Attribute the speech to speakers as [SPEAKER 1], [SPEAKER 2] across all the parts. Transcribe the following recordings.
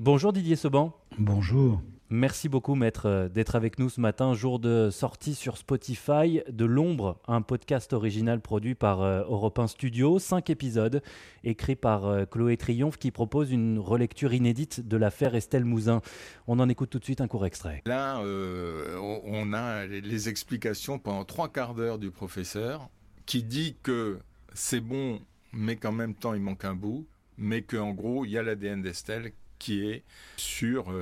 [SPEAKER 1] Bonjour Didier Seban.
[SPEAKER 2] Bonjour.
[SPEAKER 1] Merci beaucoup, maître, euh, d'être avec nous ce matin, jour de sortie sur Spotify de L'Ombre, un podcast original produit par euh, Europe 1 Studio, cinq épisodes, écrits par euh, Chloé Triomphe, qui propose une relecture inédite de l'affaire Estelle Mouzin. On en écoute tout de suite un court extrait.
[SPEAKER 3] Là, on a les explications pendant trois quarts d'heure du professeur, qui dit que c'est bon, mais qu'en même temps, il manque un bout, mais qu'en gros, il y a l'ADN d'Estelle qui est sur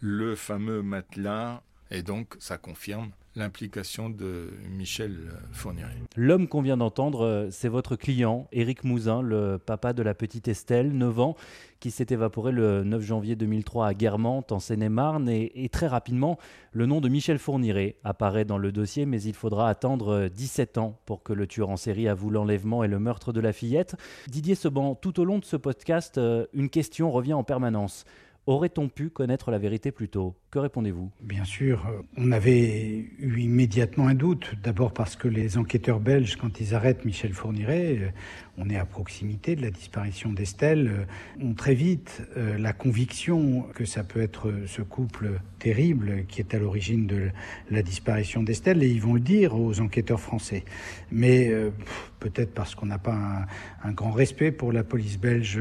[SPEAKER 3] le fameux matelas, et donc ça confirme l'implication de Michel Fourniret.
[SPEAKER 1] L'homme qu'on vient d'entendre, euh, c'est votre client, Éric Mouzin, le papa de la petite Estelle, 9 ans, qui s'est évaporé le 9 janvier 2003 à Guermantes, en Seine-et-Marne. Et, très rapidement, le nom de Michel Fourniret apparaît dans le dossier, mais il faudra attendre 17 ans pour que le tueur en série avoue l'enlèvement et le meurtre de la fillette. Didier Seban, tout au long de ce podcast, euh, une question revient en permanence. Aurait-on pu connaître la vérité plus tôt? Que répondez-vous?
[SPEAKER 2] Bien sûr, euh, on avait eu immédiatement un doute. D'abord parce que les enquêteurs belges, quand ils arrêtent Michel Fourniret, euh, on est à proximité de la disparition d'Estelle, euh, ont très vite la conviction que ça peut être ce couple terrible qui est à l'origine de la disparition d'Estelle, et ils vont le dire aux enquêteurs français. Mais peut-être parce qu'on n'a pas un, grand respect pour la police belge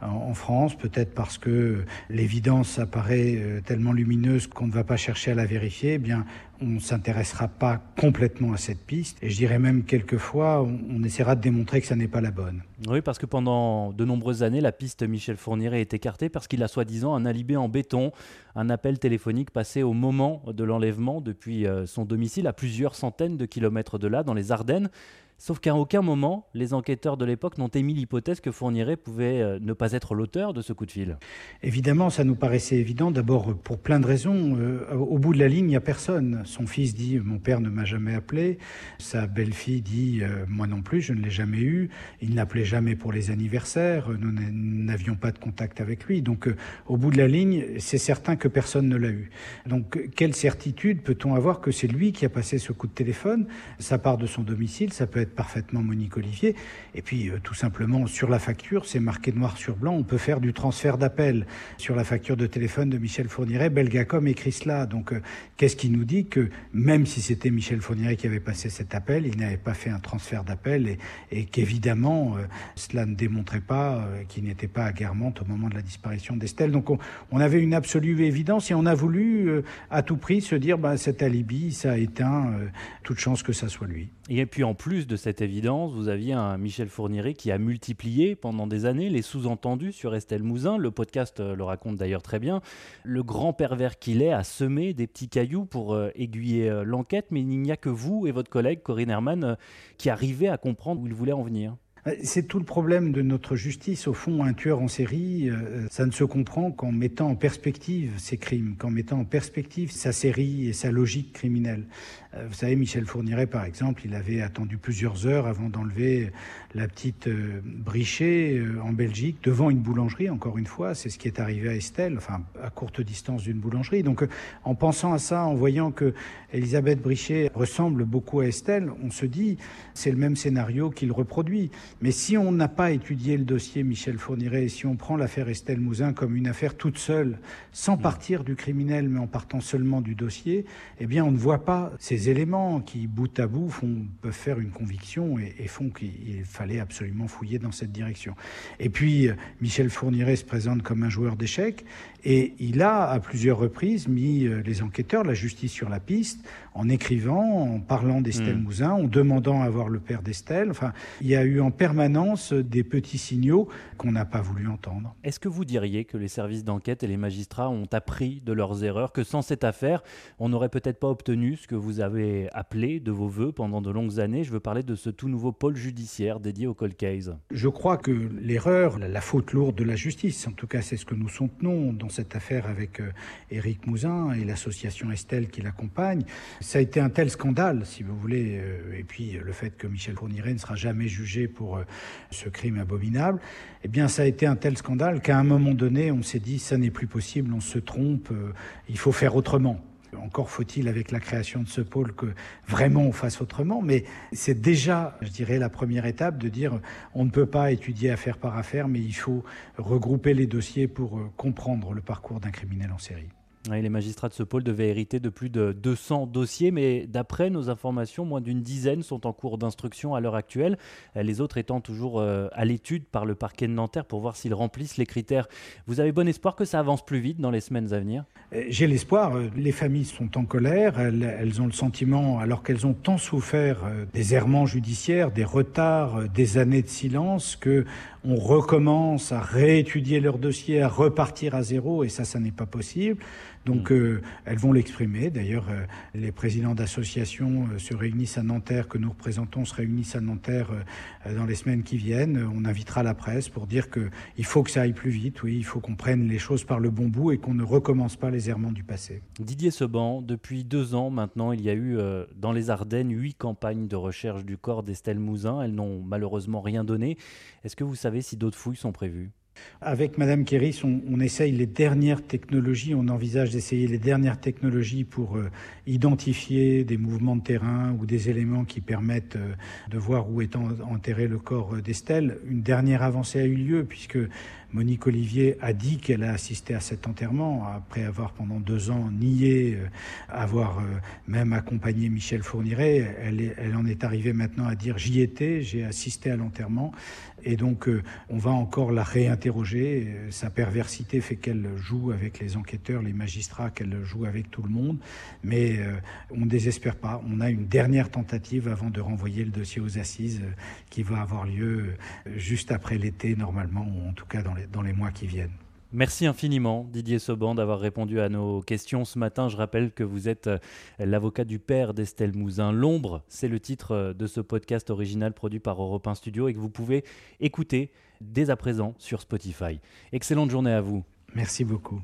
[SPEAKER 2] en, France, peut-être parce que l'évidence apparaît euh, tellement lumineuse qu'on ne va pas chercher à la vérifier, eh bien, on ne s'intéressera pas complètement à cette piste. Et je dirais même quelquefois, on, essaiera de démontrer que ça n'est pas la bonne.
[SPEAKER 1] Oui, parce que pendant de nombreuses années, la piste Michel Fourniret est écartée parce qu'il a soi-disant un alibi en béton, un appel téléphonique passé au moment de l'enlèvement depuis euh, son domicile à plusieurs centaines de kilomètres de là, dans les Ardennes. Sauf qu'à aucun moment, les enquêteurs de l'époque n'ont émis l'hypothèse que Fourniret pouvait euh, ne pas être l'auteur de ce coup de fil.
[SPEAKER 2] Évidemment, ça nous paraissait évident, d'abord pour plein de raisons. Euh, au bout de la ligne, il n'y a personne. Son fils dit Mon père ne m'a jamais appelé. Sa belle-fille dit euh, Moi non plus, je ne l'ai jamais eu. Il n'appelait jamais pour les anniversaires. Nous n'avions pas de contact avec lui. Donc, au bout de la ligne, c'est certain que personne ne l'a eu. Donc, quelle certitude peut-on avoir que c'est lui qui a passé ce coup de téléphone? Ça part de son domicile, ça peut être parfaitement Monique Olivier. Et puis, euh, tout simplement, sur la facture, c'est marqué noir sur blanc, on peut faire du transfert d'appel. Sur la facture de téléphone de Michel Fourniret, Belgacom écrit cela. Donc, euh, qu'est-ce qui nous dit que même si c'était Michel Fourniret qui avait passé cet appel, il n'avait pas fait un transfert d'appel et, qu'évidemment, euh, cela ne démontrait pas qu'il n'était pas à Guermantes au moment de la disparition d'Estelle. Donc, on, avait une absolue évidence et on a voulu à tout prix se dire, bah, cet alibi, ça a éteint toute chance que ça soit lui.
[SPEAKER 1] Et puis en plus de cette évidence, vous aviez un Michel Fourniret qui a multiplié pendant des années les sous-entendus sur Estelle Mouzin. Le podcast euh, le raconte d'ailleurs très bien. Le grand pervers qu'il est a semé des petits cailloux pour euh, aiguiller euh, l'enquête, mais il n'y a que vous et votre collègue Corinne Herman qui arrivez à comprendre où il voulait en venir.
[SPEAKER 2] C'est tout le problème de notre justice. Au fond, un tueur en série, ça ne se comprend qu'en mettant en perspective ses crimes, qu'en mettant en perspective sa série et sa logique criminelle. Euh, vous savez, Michel Fourniret, par exemple, il avait attendu plusieurs heures avant d'enlever la petite euh, Brichet euh, en Belgique, devant une boulangerie, encore une fois. C'est ce qui est arrivé à Estelle, enfin, à courte distance d'une boulangerie. Donc, en pensant à ça, en voyant que Elisabeth Brichet ressemble beaucoup à Estelle, on se dit, c'est le même scénario qu'il reproduit. Mais si on n'a pas étudié le dossier Michel Fourniret, et si on prend l'affaire Estelle Mouzin comme une affaire toute seule, sans partir du criminel, mais en partant seulement du dossier, eh bien, on ne voit pas ces éléments qui, bout à bout, font, peuvent faire une conviction et, font qu'il fallait absolument fouiller dans cette direction. Et puis, Michel Fourniret se présente comme un joueur d'échecs et il a, à plusieurs reprises, mis euh, les enquêteurs, la justice sur la piste, en écrivant, en parlant d'Estelle hmm. Mouzin, en demandant à voir le père d'Estelle. Enfin, il y a eu en permanence des petits signaux qu'on n'a pas voulu entendre.
[SPEAKER 1] Est-ce que vous diriez que les services d'enquête et les magistrats ont appris de leurs erreurs, que sans cette affaire, on n'aurait peut-être pas obtenu ce que vous avez appelé de vos voeux pendant de longues années? Je veux parler de ce tout nouveau pôle judiciaire dédié au cold case.
[SPEAKER 2] Je crois que l'erreur, la faute lourde de la justice, en tout cas c'est ce que nous soutenons dans cette affaire avec euh, Éric Mouzin et l'association Estelle qui l'accompagne, ça a été un tel scandale, si vous voulez, euh, et puis le fait que Michel Fourniret ne sera jamais jugé pour euh, ce crime abominable, eh bien ça a été un tel scandale qu'à un moment donné, on s'est dit, ça n'est plus possible, on se trompe, il faut faire autrement. Encore faut-il, avec la création de ce pôle, que vraiment on fasse autrement. Mais c'est déjà, je dirais, la première étape de dire on ne peut pas étudier affaire par affaire, mais il faut regrouper les dossiers pour euh, comprendre le parcours d'un criminel en série
[SPEAKER 1] les magistrats de ce pôle devaient hériter de plus de 200 dossiers, mais d'après nos informations, moins d'une dizaine sont en cours d'instruction à l'heure actuelle, les autres étant toujours euh, à l'étude par le parquet de Nanterre pour voir s'ils remplissent les critères. Vous avez bon espoir que ça avance plus vite dans les semaines à venir?
[SPEAKER 2] euh, J'ai l'espoir. Euh, les familles sont en colère. Elles, ont le sentiment, alors qu'elles ont tant souffert des errements judiciaires, des retards, des années de silence, que on recommence à réétudier leur dossier, à repartir à zéro, et ça, ça n'est pas possible. Donc, euh, elles vont l'exprimer. D'ailleurs, euh, les présidents d'associations euh, se réunissent à Nanterre, que nous représentons, se réunissent à Nanterre dans les semaines qui viennent. On invitera la presse pour dire qu'il faut que ça aille plus vite. Oui, il faut qu'on prenne les choses par le bon bout et qu'on ne recommence pas les errements du passé.
[SPEAKER 1] Didier Seban, depuis deux ans maintenant, il y a eu dans les Ardennes huit campagnes de recherche du corps d'Estelle Mouzin. Elles n'ont malheureusement rien donné. Est-ce que vous savez si d'autres fouilles sont prévues?
[SPEAKER 2] Avec Madame Kéris, on, essaye les dernières technologies, on envisage d'essayer les dernières technologies pour euh, identifier des mouvements de terrain ou des éléments qui permettent euh, de voir où est enterré le corps euh, d'Estelle. Une dernière avancée a eu lieu puisque Monique Olivier a dit qu'elle a assisté à cet enterrement après avoir pendant deux ans nié avoir même accompagné Michel Fourniret. Elle, elle en est arrivée maintenant à dire j'y étais, j'ai assisté à l'enterrement et donc on va encore la réinterroger. Sa perversité fait qu'elle joue avec les enquêteurs, les magistrats, qu'elle joue avec tout le monde. Mais euh, on ne désespère pas. On a une dernière tentative avant de renvoyer le dossier aux assises euh, qui va avoir lieu euh, juste après l'été normalement, ou en tout cas dans les, mois qui viennent.
[SPEAKER 1] Merci infiniment Didier Sauban d'avoir répondu à nos questions ce matin. Je rappelle que vous êtes l'avocat du père d'Estelle Mouzin. L'ombre, c'est le titre de ce podcast original produit par Europe 1 Studio et que vous pouvez écouter dès à présent sur Spotify. Excellente journée à vous.
[SPEAKER 2] Merci beaucoup.